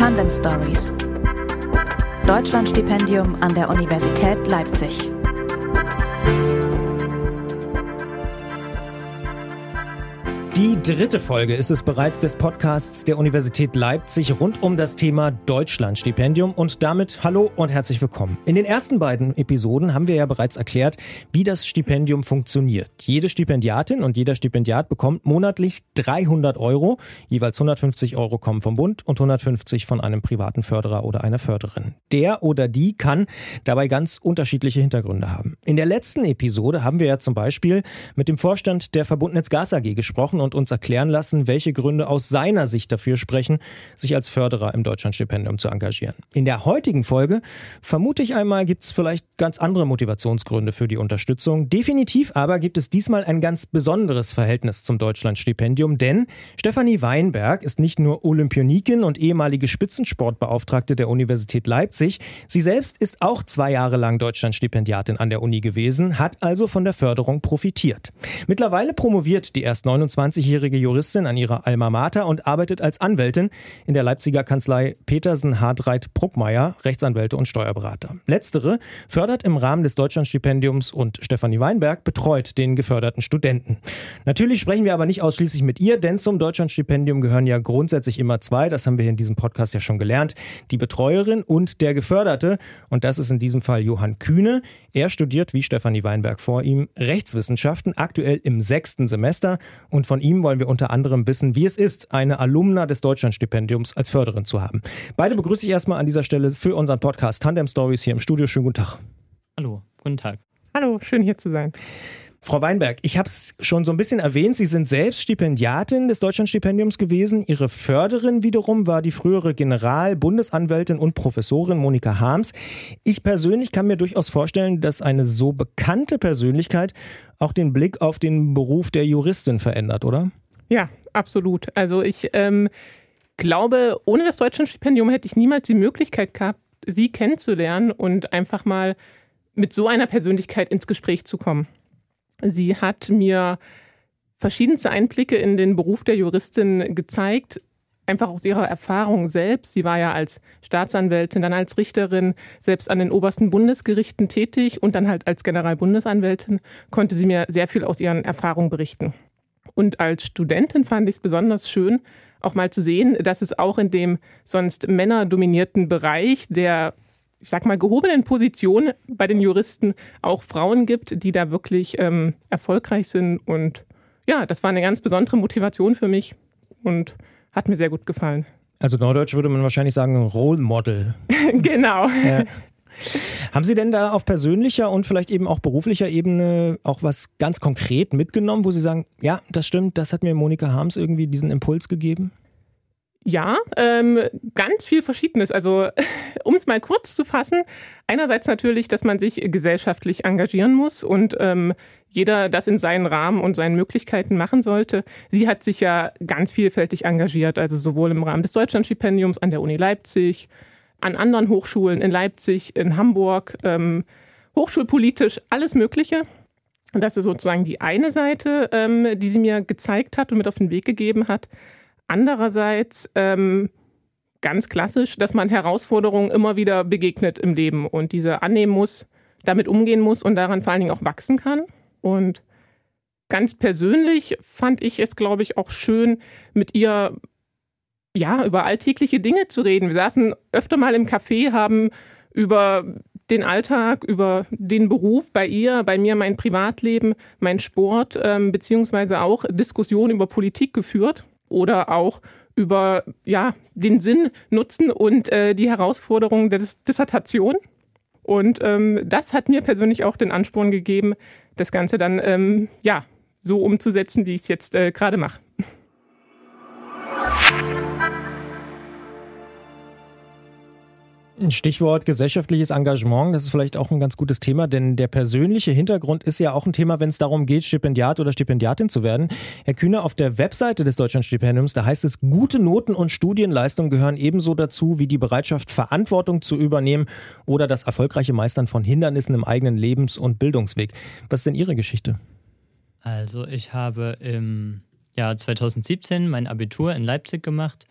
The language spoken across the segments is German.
Tandem Stories. Deutschlandstipendium an der Universität Leipzig. Die dritte Folge ist es bereits des Podcasts der Universität Leipzig rund um das Thema Deutschlandstipendium und damit hallo und herzlich willkommen. In den ersten beiden Episoden haben wir ja bereits erklärt, wie das Stipendium funktioniert. Jede Stipendiatin und jeder Stipendiat bekommt monatlich 300 Euro, jeweils 150 Euro kommen vom Bund und 150 von einem privaten Förderer oder einer Förderin. Der oder die kann dabei ganz unterschiedliche Hintergründe haben. In der letzten Episode haben wir ja zum Beispiel mit dem Vorstand der Verbundnetz Gas AG gesprochen und uns erklären lassen, welche Gründe aus seiner Sicht dafür sprechen, sich als Förderer im Deutschlandstipendium zu engagieren. In der heutigen Folge vermute ich einmal, gibt es vielleicht ganz andere Motivationsgründe für die Unterstützung. Definitiv aber gibt es diesmal ein ganz besonderes Verhältnis zum Deutschlandstipendium, denn Stefanie Weinberg ist nicht nur Olympionikin und ehemalige Spitzensportbeauftragte der Universität Leipzig, sie selbst ist auch zwei Jahre lang Deutschlandstipendiatin an der Uni gewesen, hat also von der Förderung profitiert. Mittlerweile promoviert die erst 29 20-jährige Juristin an ihrer Alma Mater und arbeitet als Anwältin in der Leipziger Kanzlei Petersen Hartreit Bruckmeier, Rechtsanwälte und Steuerberater. Letztere fördert im Rahmen des Deutschlandstipendiums und Stefanie Weinberg betreut den geförderten Studenten. Natürlich sprechen wir aber nicht ausschließlich mit ihr, denn zum Deutschlandstipendium gehören ja grundsätzlich immer zwei, das haben wir in diesem Podcast ja schon gelernt, die Betreuerin und der Geförderte und das ist in diesem Fall Johann Kühne. Er studiert, wie Stefanie Weinberg vor ihm, Rechtswissenschaften, aktuell im sechsten Semester und von ihm wollen wir unter anderem wissen, wie es ist, eine Alumna des Deutschlandstipendiums als Förderin zu haben. Beide begrüße ich erstmal an dieser Stelle für unseren Podcast Tandem Stories hier im Studio. Schönen guten Tag. Hallo, guten Tag. Hallo, schön hier zu sein. Frau Weinberg, ich habe es schon so ein bisschen erwähnt, Sie sind selbst Stipendiatin des Deutschlandstipendiums gewesen. Ihre Förderin wiederum war die frühere General-Bundesanwältin und Professorin Monika Harms. Ich persönlich kann mir durchaus vorstellen, dass eine so bekannte Persönlichkeit auch den Blick auf den Beruf der Juristin verändert, oder? Ja, absolut. Also ich ähm, glaube, ohne das Deutschlandstipendium hätte ich niemals die Möglichkeit gehabt, Sie kennenzulernen und einfach mal mit so einer Persönlichkeit ins Gespräch zu kommen. Sie hat mir verschiedenste Einblicke in den Beruf der Juristin gezeigt, einfach aus ihrer Erfahrung selbst. Sie war ja als Staatsanwältin, dann als Richterin, selbst an den obersten Bundesgerichten tätig und dann halt als Generalbundesanwältin konnte sie mir sehr viel aus ihren Erfahrungen berichten. Und als Studentin fand ich es besonders schön, auch mal zu sehen, dass es auch in dem sonst männerdominierten Bereich der ich sag mal, gehobenen Position bei den Juristen auch Frauen gibt, die da wirklich ähm, erfolgreich sind. Und ja, das war eine ganz besondere Motivation für mich und hat mir sehr gut gefallen. Also Norddeutsch würde man wahrscheinlich sagen, ein Role Model. genau. Ja. Haben Sie denn da auf persönlicher und vielleicht eben auch beruflicher Ebene auch was ganz konkret mitgenommen, wo Sie sagen, ja, das stimmt, das hat mir Monika Harms irgendwie diesen Impuls gegeben? Ja, ähm, ganz viel Verschiedenes. Also, um es mal kurz zu fassen, einerseits natürlich, dass man sich gesellschaftlich engagieren muss und ähm, jeder das in seinen Rahmen und seinen Möglichkeiten machen sollte. Sie hat sich ja ganz vielfältig engagiert, also sowohl im Rahmen des Deutschlandstipendiums an der Uni Leipzig, an anderen Hochschulen in Leipzig, in Hamburg, ähm, hochschulpolitisch, alles Mögliche. Und das ist sozusagen die eine Seite, ähm, die sie mir gezeigt hat und mit auf den Weg gegeben hat. Andererseits ähm, ganz klassisch, dass man Herausforderungen immer wieder begegnet im Leben und diese annehmen muss, damit umgehen muss und daran vor allen Dingen auch wachsen kann. Und ganz persönlich fand ich es, glaube ich, auch schön, mit ihr ja über alltägliche Dinge zu reden. Wir saßen öfter mal im Café, haben über den Alltag, über den Beruf bei ihr, bei mir mein Privatleben, mein Sport, ähm, beziehungsweise auch Diskussionen über Politik geführt oder auch über ja, den Sinn, Nutzen und äh, die Herausforderungen der Dissertation. Und ähm, das hat mir persönlich auch den Ansporn gegeben, das Ganze dann ähm, ja, so umzusetzen, wie ich es jetzt äh, gerade mache. Stichwort gesellschaftliches Engagement, das ist vielleicht auch ein ganz gutes Thema, denn der persönliche Hintergrund ist ja auch ein Thema, wenn es darum geht, Stipendiat oder Stipendiatin zu werden. Herr Kühne, auf der Webseite des Deutschlandstipendiums, da heißt es, gute Noten und Studienleistung gehören ebenso dazu wie die Bereitschaft, Verantwortung zu übernehmen oder das erfolgreiche Meistern von Hindernissen im eigenen Lebens- und Bildungsweg. Was ist denn Ihre Geschichte? Also ich habe im Jahr 2017 mein Abitur in Leipzig gemacht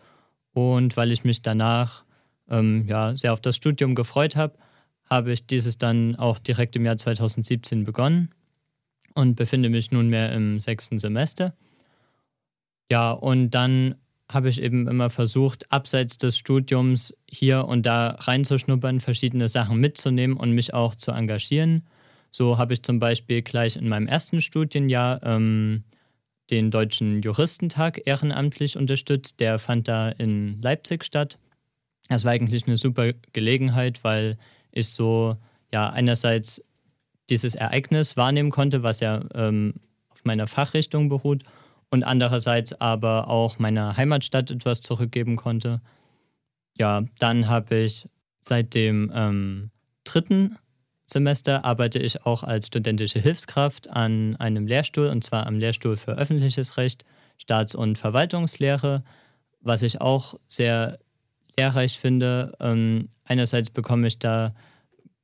Und weil ich mich danach ähm, ja, sehr auf das Studium gefreut habe, habe ich dieses dann auch direkt im Jahr 2017 begonnen und befinde mich nunmehr im sechsten Semester. Ja, und dann habe ich eben immer versucht, abseits des Studiums hier und da reinzuschnuppern, verschiedene Sachen mitzunehmen und mich auch zu engagieren. So habe ich zum Beispiel gleich in meinem ersten Studienjahr ähm, den Deutschen Juristentag ehrenamtlich unterstützt. Der fand da in Leipzig statt. Das war eigentlich eine super Gelegenheit, weil ich so ja einerseits dieses Ereignis wahrnehmen konnte, was ja ähm, auf meiner Fachrichtung beruht, und andererseits aber auch meiner Heimatstadt etwas zurückgeben konnte. Ja, dann habe ich seit dem ähm, dritten Semester arbeite ich auch als studentische Hilfskraft an einem Lehrstuhl, und zwar am Lehrstuhl für öffentliches Recht, Staats- und Verwaltungslehre, was ich auch sehr lehrreich finde. Ähm, einerseits bekomme ich da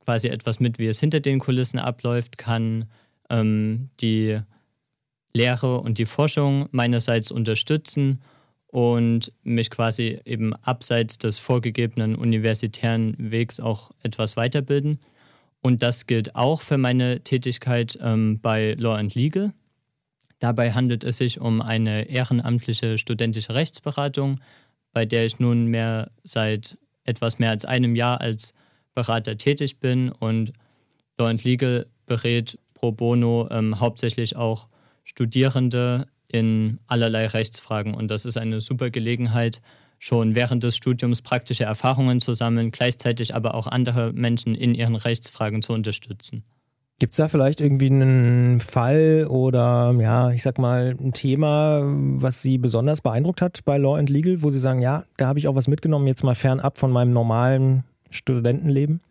quasi etwas mit, wie es hinter den Kulissen abläuft, kann ähm, die Lehre und die Forschung meinerseits unterstützen und mich quasi eben abseits des vorgegebenen universitären Wegs auch etwas weiterbilden. Und das gilt auch für meine Tätigkeit ähm, bei Law and Legal. Dabei handelt es sich um eine ehrenamtliche studentische Rechtsberatung, bei der ich nunmehr seit etwas mehr als einem Jahr als Berater tätig bin und Law Legal berät pro bono ähm, hauptsächlich auch Studierende in allerlei Rechtsfragen. Und das ist eine super Gelegenheit, schon während des Studiums praktische Erfahrungen zu sammeln, gleichzeitig aber auch andere Menschen in ihren Rechtsfragen zu unterstützen. Gibt es da vielleicht irgendwie einen Fall oder ja, ich sag mal, ein Thema, was Sie besonders beeindruckt hat bei Law and Legal, wo Sie sagen, ja, da habe ich auch was mitgenommen, jetzt mal fernab von meinem normalen Studentenleben?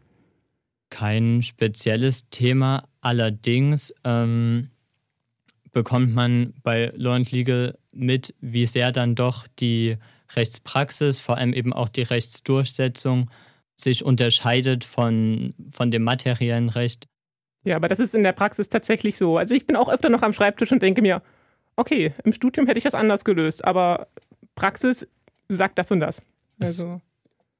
Kein spezielles Thema, allerdings ähm, bekommt man bei Law and Legal mit, wie sehr dann doch die Rechtspraxis, vor allem eben auch die Rechtsdurchsetzung, sich unterscheidet von, von dem materiellen Recht. Ja, aber das ist in der Praxis tatsächlich so. Also ich bin auch öfter noch am Schreibtisch und denke mir, okay, im Studium hätte ich das anders gelöst, aber Praxis sagt das und das. Also.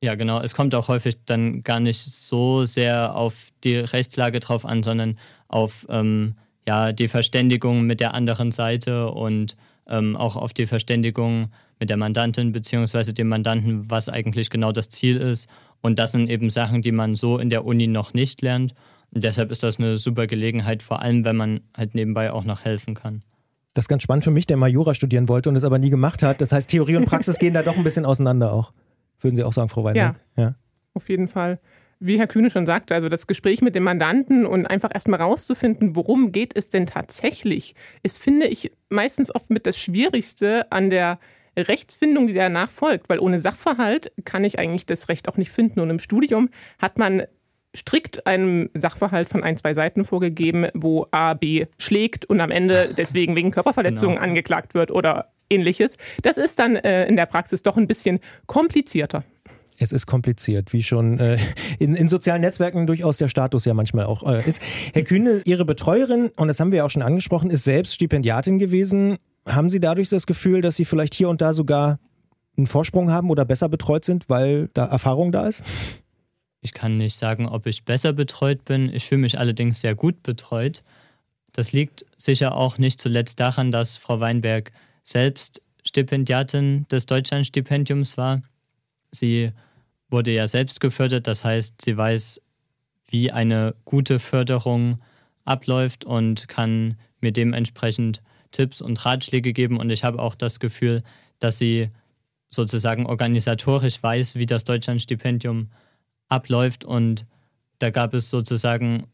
Ja, genau. Es kommt auch häufig dann gar nicht so sehr auf die Rechtslage drauf an, sondern auf ähm, ja, die Verständigung mit der anderen Seite und ähm, auch auf die Verständigung mit der Mandantin bzw. dem Mandanten, was eigentlich genau das Ziel ist. Und das sind eben Sachen, die man so in der Uni noch nicht lernt. Und deshalb ist das eine super Gelegenheit, vor allem wenn man halt nebenbei auch noch helfen kann. Das ist ganz spannend für mich, der mal Jura studieren wollte und es aber nie gemacht hat. Das heißt, Theorie und Praxis gehen da doch ein bisschen auseinander auch. Würden Sie auch sagen, Frau Weinberg? Ja, ja. auf jeden Fall wie Herr Kühne schon sagte, also das Gespräch mit dem Mandanten und einfach erstmal rauszufinden, worum geht es denn tatsächlich, ist, finde ich, meistens oft mit das Schwierigste an der Rechtsfindung, die danach folgt, weil ohne Sachverhalt kann ich eigentlich das Recht auch nicht finden. Und im Studium hat man strikt einen Sachverhalt von ein, zwei Seiten vorgegeben, wo A, B schlägt und am Ende deswegen wegen Körperverletzung genau. angeklagt wird oder ähnliches. Das ist dann äh, in der Praxis doch ein bisschen komplizierter. Es ist kompliziert, wie schon äh, in, in, sozialen Netzwerken durchaus der Status ja manchmal auch äh, ist. Herr Kühne, Ihre Betreuerin, und das haben wir ja auch schon angesprochen, ist selbst Stipendiatin gewesen. Haben Sie dadurch das Gefühl, dass Sie vielleicht hier und da sogar einen Vorsprung haben oder besser betreut sind, weil da Erfahrung da ist? Ich kann nicht sagen, ob ich besser betreut bin. Ich fühle mich allerdings sehr gut betreut. Das liegt sicher auch nicht zuletzt daran, dass Frau Weinberg selbst Stipendiatin des Deutschlandstipendiums war. Sie wurde ja selbst gefördert, das heißt, sie weiß, wie eine gute Förderung abläuft und kann mir dementsprechend Tipps und Ratschläge geben. Und ich habe auch das Gefühl, dass sie sozusagen organisatorisch weiß, wie das Deutschlandstipendium abläuft. Und da gab es sozusagen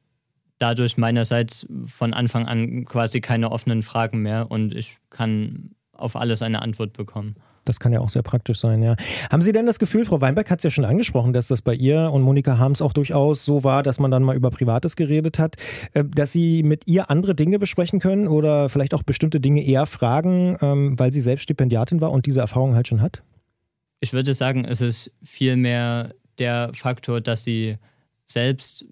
dadurch meinerseits von Anfang an quasi keine offenen Fragen mehr und ich kann auf alles eine Antwort bekommen. Das kann ja auch sehr praktisch sein, ja. Haben Sie denn das Gefühl, Frau Weinberg hat es ja schon angesprochen, dass das bei ihr und Monika Harms auch durchaus so war, dass man dann mal über Privates geredet hat, äh, dass Sie mit ihr andere Dinge besprechen können oder vielleicht auch bestimmte Dinge eher fragen, ähm, weil sie selbst Stipendiatin war und diese Erfahrung halt schon hat? Ich würde sagen, es ist vielmehr der Faktor, dass sie selbst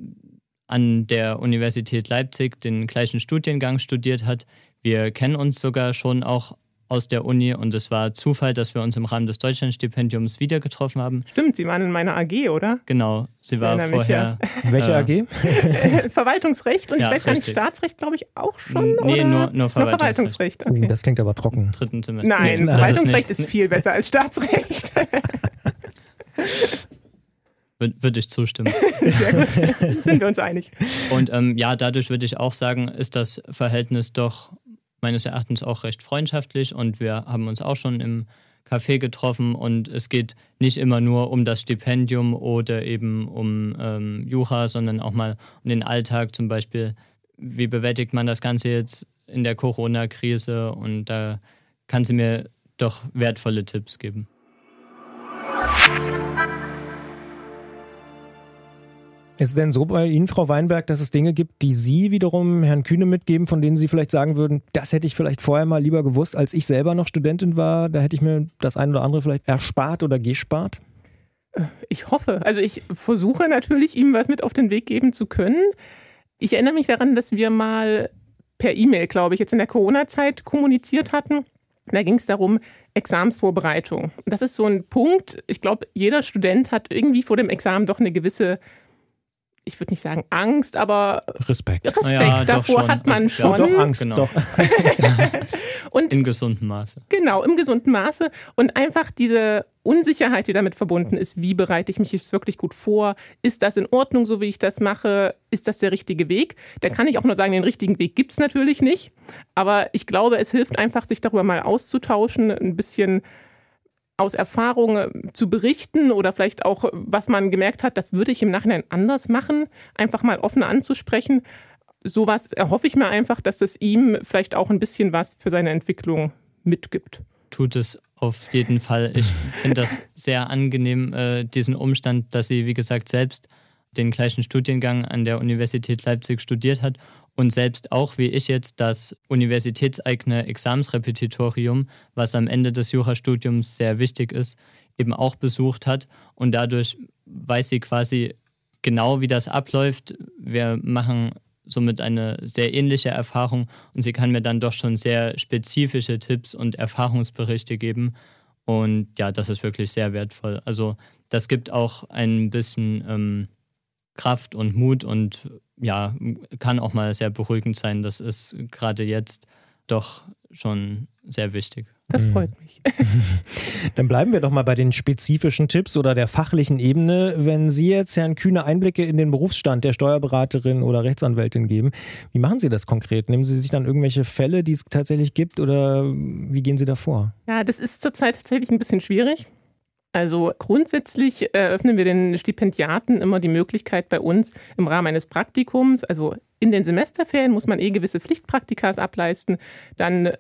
an der Universität Leipzig den gleichen Studiengang studiert hat. Wir kennen uns sogar schon auch aus der Uni und es war Zufall, dass wir uns im Rahmen des Deutschlandstipendiums wieder getroffen haben. Stimmt, Sie waren in meiner AG, oder? Genau, sie Ich war vorher. Welche äh, AG? Verwaltungsrecht und Ja, ich weiß gar nicht, richtig. Staatsrecht glaube ich auch schon. Nee, oder? nur- nur Verwaltungsrecht. Verwaltungsrecht. Uh, Okay. das klingt aber trocken. Dritten Semester. Nein, Nee, Verwaltungsrecht ist, nicht- viel besser als Staatsrecht. Würde würd ich zustimmen. Sehr gut, sind wir uns einig. Und ähm, ja, dadurch würde ich auch sagen, ist das Verhältnis doch meines Erachtens auch recht freundschaftlich und wir haben uns auch schon im Café getroffen und es geht nicht immer nur um das Stipendium oder eben um ähm, Jura, sondern auch mal um den Alltag zum Beispiel. Wie bewältigt man das Ganze jetzt in der Corona-Krise? Und da kann sie mir doch wertvolle Tipps geben. Ist es denn so bei Ihnen, Frau Weinberg, dass es Dinge gibt, die Sie wiederum Herrn Kühne mitgeben, von denen Sie vielleicht sagen würden, das hätte ich vielleicht vorher mal lieber gewusst, als ich selber noch Studentin war, da hätte ich mir das eine oder andere vielleicht erspart oder gespart? Ich hoffe. Also ich versuche natürlich, ihm was mit auf den Weg geben zu können. Ich erinnere mich daran, dass wir mal per E-Mail, glaube ich, jetzt in der Corona-Zeit kommuniziert hatten. Da ging es darum, Examsvorbereitung. Das ist so ein Punkt, ich glaube, jeder Student hat irgendwie vor dem Examen doch eine gewisse, ich würde nicht sagen Angst, aber Respekt. Respekt Ja, davor hat man Ja, schon. Doch Angst, Genau. doch. Und In gesundem Maße. Genau, im gesunden Maße. Und einfach diese Unsicherheit, die damit verbunden ist, wie bereite ich mich jetzt wirklich gut vor? Ist das in Ordnung, so wie ich das mache? Ist das der richtige Weg? Da kann ich auch nur sagen, den richtigen Weg gibt es natürlich nicht. Aber ich glaube, es hilft einfach, sich darüber mal auszutauschen, ein bisschen aus Erfahrung äh, zu berichten oder vielleicht auch, was man gemerkt hat, das würde ich im Nachhinein anders machen, einfach mal offen anzusprechen. Sowas erhoffe ich mir einfach, dass es ihm vielleicht auch ein bisschen was für seine Entwicklung mitgibt. tut es auf jeden Fall. Ich finde das sehr angenehm, äh, diesen Umstand, dass sie, wie gesagt, selbst den gleichen Studiengang an der Universität Leipzig studiert hat und selbst auch, wie ich jetzt, das universitätseigene Examensrepetitorium, was am Ende des Jurastudiums sehr wichtig ist, eben auch besucht hat. Und dadurch weiß sie quasi genau, wie das abläuft. Wir machen somit eine sehr ähnliche Erfahrung und sie kann mir dann doch schon sehr spezifische Tipps und Erfahrungsberichte geben. Und ja, das ist wirklich sehr wertvoll. Also das gibt auch ein bisschen ähm, Kraft und Mut und ja, kann auch mal sehr beruhigend sein. Das ist gerade jetzt doch schon sehr wichtig. Das Mhm. freut mich. Dann bleiben wir doch mal bei den spezifischen Tipps oder der fachlichen Ebene. Wenn Sie jetzt Herrn Kühne Einblicke in den Berufsstand der Steuerberaterin oder Rechtsanwältin geben, wie machen Sie das konkret? Nehmen Sie sich dann irgendwelche Fälle, die es tatsächlich gibt oder wie gehen Sie da vor? Ja, das ist zurzeit tatsächlich ein bisschen schwierig. Also grundsätzlich eröffnen wir den Stipendiaten immer die Möglichkeit bei uns im Rahmen eines Praktikums, also in den Semesterferien muss man eh gewisse Pflichtpraktikas ableisten, dann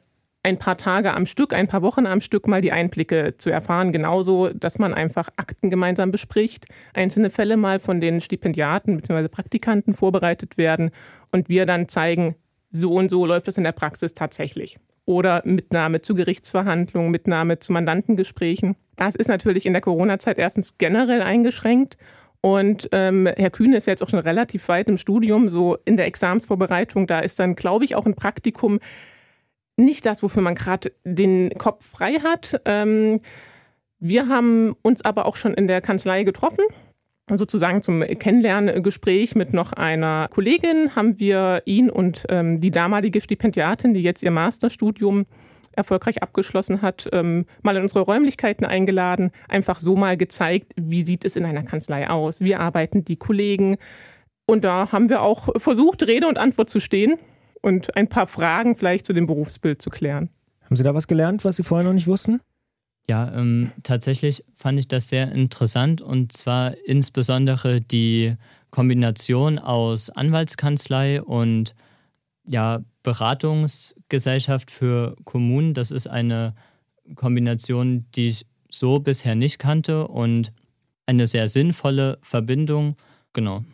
ein paar Tage am Stück, ein paar Wochen am Stück mal die Einblicke zu erfahren. Genauso, dass man einfach Akten gemeinsam bespricht, einzelne Fälle mal von den Stipendiaten bzw. Praktikanten vorbereitet werden und wir dann zeigen, so und so läuft es in der Praxis tatsächlich. Oder Mitnahme zu Gerichtsverhandlungen, Mitnahme zu Mandantengesprächen. Das ist natürlich in der Corona-Zeit erstens generell eingeschränkt. Und ähm, Herr Kühne ist jetzt auch schon relativ weit im Studium, so in der Examsvorbereitung. Da ist dann, glaube ich, auch ein Praktikum nicht das, wofür man gerade den Kopf frei hat. Ähm, wir haben uns aber auch schon in der Kanzlei getroffen. Sozusagen zum Kennenlerngespräch mit noch einer Kollegin haben wir ihn und ähm, die damalige Stipendiatin, die jetzt ihr Masterstudium erfolgreich abgeschlossen hat, ähm, mal in unsere Räumlichkeiten eingeladen, einfach so mal gezeigt, wie sieht es in einer Kanzlei aus, wie arbeiten die Kollegen. Und da haben wir auch versucht, Rede und Antwort zu stehen und ein paar Fragen vielleicht zu dem Berufsbild zu klären. Haben Sie da was gelernt, was Sie vorher noch nicht wussten? Ja, ähm, tatsächlich fand ich das sehr interessant und zwar insbesondere die Kombination aus Anwaltskanzlei und ja, Beratungsgesellschaft für Kommunen. Das ist eine Kombination, die ich so bisher nicht kannte und eine sehr sinnvolle Verbindung. Genau.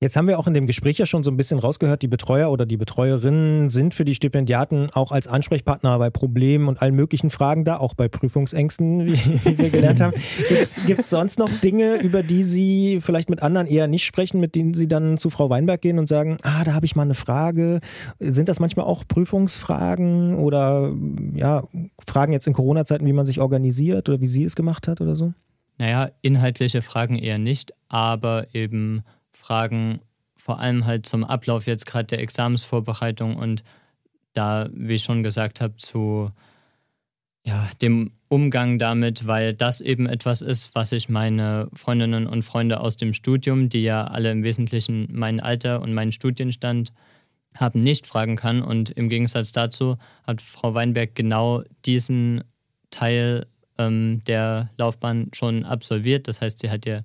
Jetzt haben wir auch in dem Gespräch ja schon so ein bisschen rausgehört, die Betreuer oder die Betreuerinnen sind für die Stipendiaten auch als Ansprechpartner bei Problemen und allen möglichen Fragen da, auch bei Prüfungsängsten, wie, wie wir gelernt haben. Gibt es sonst noch Dinge, über die Sie vielleicht mit anderen eher nicht sprechen, mit denen Sie dann zu Frau Weinberg gehen und sagen, ah, da habe ich mal eine Frage. Sind das manchmal auch Prüfungsfragen oder ja, Fragen jetzt in Corona-Zeiten, wie man sich organisiert oder wie sie es gemacht hat oder so? Naja, inhaltliche Fragen eher nicht, aber eben Fragen, vor allem halt zum Ablauf jetzt gerade der Examensvorbereitung und da, wie ich schon gesagt habe, zu ja, dem Umgang damit, weil das eben etwas ist, was ich meine Freundinnen und Freunde aus dem Studium, die ja alle im Wesentlichen mein Alter und meinen Studienstand haben, nicht fragen kann. Und im Gegensatz dazu hat Frau Weinberg genau diesen Teil ähm, der Laufbahn schon absolviert. Das heißt, sie hat ja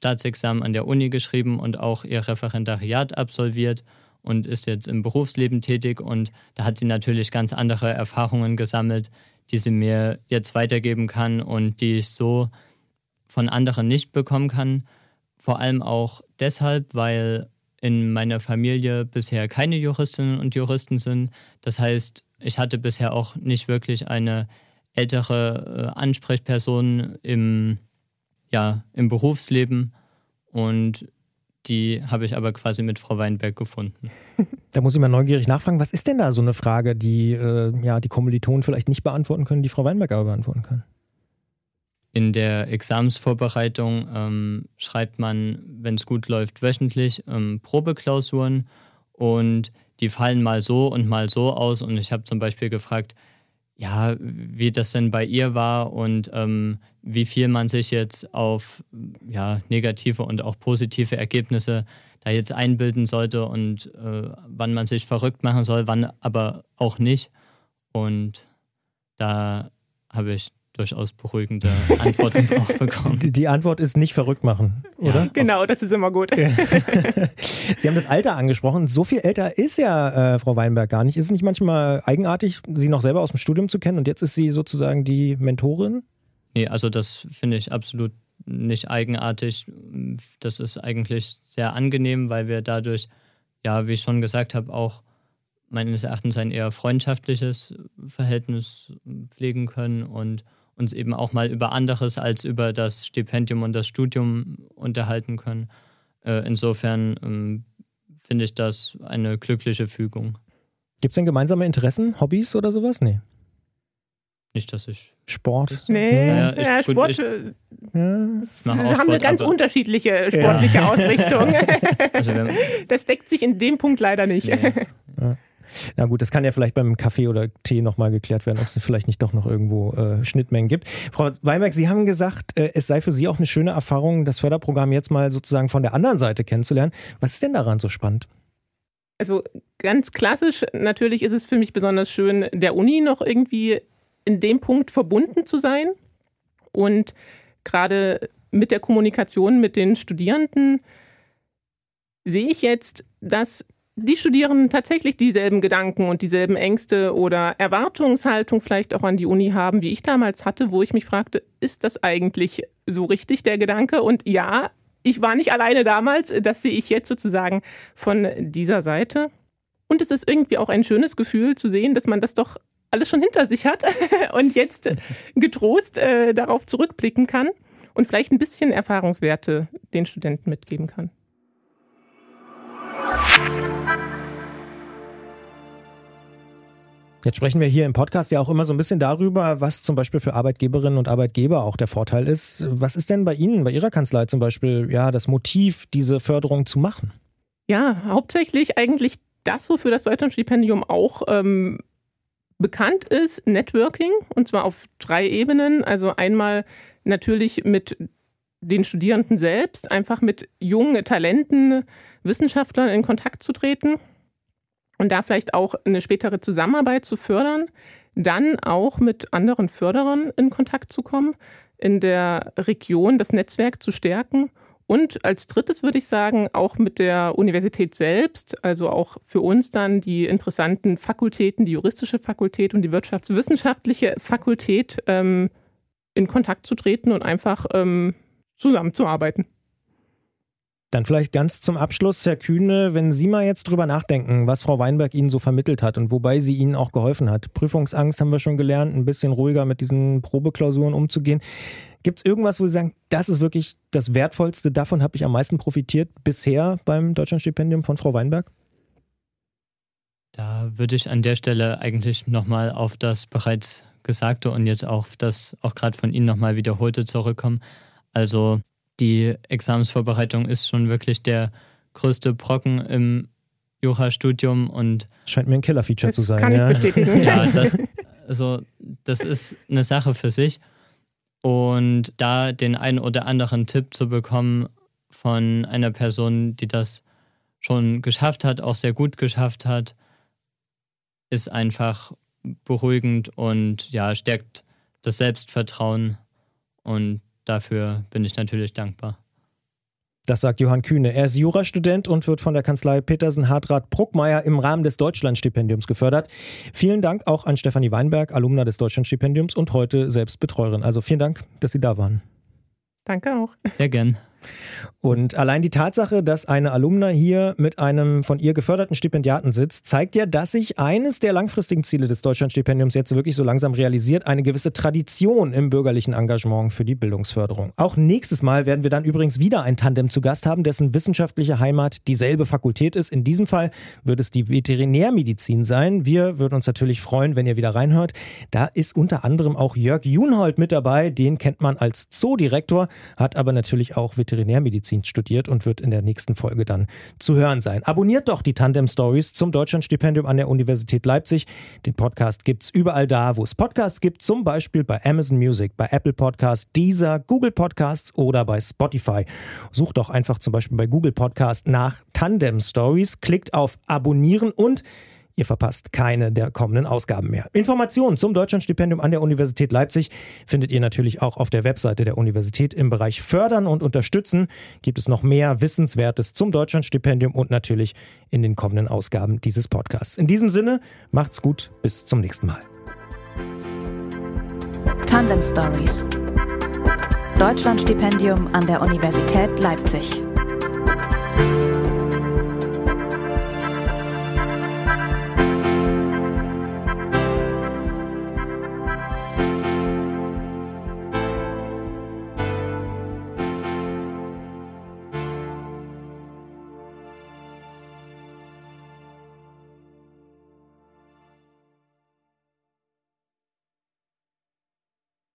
Staatsexamen an der Uni geschrieben und auch ihr Referendariat absolviert und ist jetzt im Berufsleben tätig. Und da hat sie natürlich ganz andere Erfahrungen gesammelt, die sie mir jetzt weitergeben kann und die ich so von anderen nicht bekommen kann. Vor allem auch deshalb, weil in meiner Familie bisher keine Juristinnen und Juristen sind. Das heißt, ich hatte bisher auch nicht wirklich eine ältere äh, Ansprechperson im ja, im Berufsleben und die habe ich aber quasi mit Frau Weinberg gefunden. Da muss ich mal neugierig nachfragen, was ist denn da so eine Frage, die äh, ja, die Kommilitonen vielleicht nicht beantworten können, die Frau Weinberg aber beantworten kann? In der Examsvorbereitung ähm, schreibt man, wenn es gut läuft, wöchentlich ähm, Probeklausuren und die fallen mal so und mal so aus. Und ich habe zum Beispiel gefragt, ja, wie das denn bei ihr war und ähm, wie viel man sich jetzt auf ja, negative und auch positive Ergebnisse da jetzt einbilden sollte und äh, wann man sich verrückt machen soll, wann aber auch nicht. Und da habe ich durchaus beruhigende Antworten auch bekommen. Die, die, Antwort ist nicht verrückt machen, oder? Ja, genau, das ist immer gut. Sie haben das Alter angesprochen. So viel älter ist ja äh, Frau Weinberg gar nicht. Ist es nicht manchmal eigenartig, Sie noch selber aus dem Studium zu kennen und jetzt ist sie sozusagen die Mentorin? Nee, also das finde ich absolut nicht eigenartig. Das ist eigentlich sehr angenehm, weil wir dadurch, ja, wie ich schon gesagt habe, auch meines Erachtens ein eher freundschaftliches Verhältnis pflegen können und uns eben auch mal über anderes als über das Stipendium und das Studium unterhalten können. Äh, insofern ähm, finde ich das eine glückliche Fügung. Gibt es denn gemeinsame Interessen, Hobbys oder sowas? Nee. Nicht, dass ich. Sport? Nee, naja, ich, ja, Sport. Gut, ich, ja. haben wir ganz unterschiedliche sportliche ja. Ausrichtungen. Also das deckt sich in dem Punkt leider nicht. Nee. Na gut, das kann ja vielleicht beim Kaffee oder Tee nochmal geklärt werden, ob es vielleicht nicht doch noch irgendwo äh, Schnittmengen gibt. Frau Weinberg, Sie haben gesagt, äh, es sei für Sie auch eine schöne Erfahrung, das Förderprogramm jetzt mal sozusagen von der anderen Seite kennenzulernen. Was ist denn daran so spannend? Also ganz klassisch, natürlich ist es für mich besonders schön, der Uni noch irgendwie in dem Punkt verbunden zu sein. Und gerade mit der Kommunikation mit den Studierenden sehe ich jetzt, dass die Studierenden tatsächlich dieselben Gedanken und dieselben Ängste oder Erwartungshaltung vielleicht auch an die Uni haben, wie ich damals hatte, wo ich mich fragte, ist das eigentlich so richtig der Gedanke? Und ja, ich war nicht alleine damals, das sehe ich jetzt sozusagen von dieser Seite. Und es ist irgendwie auch ein schönes Gefühl zu sehen, dass man das doch alles schon hinter sich hat und jetzt getrost äh, darauf zurückblicken kann und vielleicht ein bisschen Erfahrungswerte den Studenten mitgeben kann. Jetzt sprechen wir hier im Podcast ja auch immer so ein bisschen darüber, was zum Beispiel für Arbeitgeberinnen und Arbeitgeber auch der Vorteil ist. Was ist denn bei Ihnen, bei Ihrer Kanzlei zum Beispiel, ja, das Motiv, diese Förderung zu machen? Ja, hauptsächlich eigentlich das, wofür das Deutschlandstipendium auch ähm, bekannt ist, Networking, und zwar auf drei Ebenen. Also einmal natürlich mit den Studierenden selbst, einfach mit jungen Talenten, Wissenschaftlern in Kontakt zu treten und da vielleicht auch eine spätere Zusammenarbeit zu fördern, dann auch mit anderen Förderern in Kontakt zu kommen, in der Region das Netzwerk zu stärken und als drittes würde ich sagen, auch mit der Universität selbst, also auch für uns dann die interessanten Fakultäten, die juristische Fakultät und die wirtschaftswissenschaftliche Fakultät ähm, in Kontakt zu treten und einfach ähm, zusammenzuarbeiten. Dann vielleicht ganz zum Abschluss, Herr Kühne, wenn Sie mal jetzt drüber nachdenken, was Frau Weinberg Ihnen so vermittelt hat und wobei sie Ihnen auch geholfen hat. Prüfungsangst haben wir schon gelernt, ein bisschen ruhiger mit diesen Probeklausuren umzugehen. Gibt es irgendwas, wo Sie sagen, das ist wirklich das Wertvollste, davon habe ich am meisten profitiert bisher beim Deutschlandstipendium von Frau Weinberg? Da würde ich an der Stelle eigentlich nochmal auf das bereits Gesagte und jetzt auch das auch gerade von Ihnen nochmal wiederholte zurückkommen. Also die Examensvorbereitung ist schon wirklich der größte Brocken im Jurastudium und scheint mir ein Killer-Feature zu sein. Kann ja. ich bestätigen. ja, das, also das ist eine Sache für sich. Und da den einen oder anderen Tipp zu bekommen von einer Person, die das schon geschafft hat, auch sehr gut geschafft hat, ist einfach beruhigend und ja, stärkt das Selbstvertrauen. Und dafür bin ich natürlich dankbar. Das sagt Johann Kühne. Er ist Jurastudent und wird von der Kanzlei Petersen Hartrat Bruckmeier im Rahmen des Deutschlandstipendiums gefördert. Vielen Dank auch an Stefanie Weinberg, Alumna des Deutschlandstipendiums und heute selbst Betreuerin. Also vielen Dank, dass Sie da waren. Danke auch. Sehr gern. Und allein die Tatsache, dass eine Alumna hier mit einem von ihr geförderten Stipendiaten sitzt, zeigt ja, dass sich eines der langfristigen Ziele des Deutschlandstipendiums jetzt wirklich so langsam realisiert, eine gewisse Tradition im bürgerlichen Engagement für die Bildungsförderung. Auch nächstes Mal werden wir dann übrigens wieder ein Tandem zu Gast haben, dessen wissenschaftliche Heimat dieselbe Fakultät ist. In diesem Fall wird es die Veterinärmedizin sein. Wir würden uns natürlich freuen, wenn ihr wieder reinhört. Da ist unter anderem auch Jörg Junhold mit dabei. Den kennt man als Zoodirektor, hat aber natürlich auch Veterinärmedizin Rechtsmedizin studiert und wird in der nächsten Folge dann zu hören sein. Abonniert doch die Tandem Stories zum Deutschlandstipendium an der Universität Leipzig. Den Podcast gibt es überall da, wo es Podcasts gibt, zum Beispiel bei Amazon Music, bei Apple Podcasts, Deezer, Google Podcasts oder bei Spotify. Sucht doch einfach zum Beispiel bei Google Podcast nach Tandem Stories, klickt auf Abonnieren und Ihr verpasst keine der kommenden Ausgaben mehr. Informationen zum Deutschlandstipendium an der Universität Leipzig findet ihr natürlich auch auf der Webseite der Universität. Im Bereich Fördern und Unterstützen gibt es noch mehr Wissenswertes zum Deutschlandstipendium und natürlich in den kommenden Ausgaben dieses Podcasts. In diesem Sinne, macht's gut, bis zum nächsten Mal. Tandem Stories. Deutschlandstipendium an der Universität Leipzig.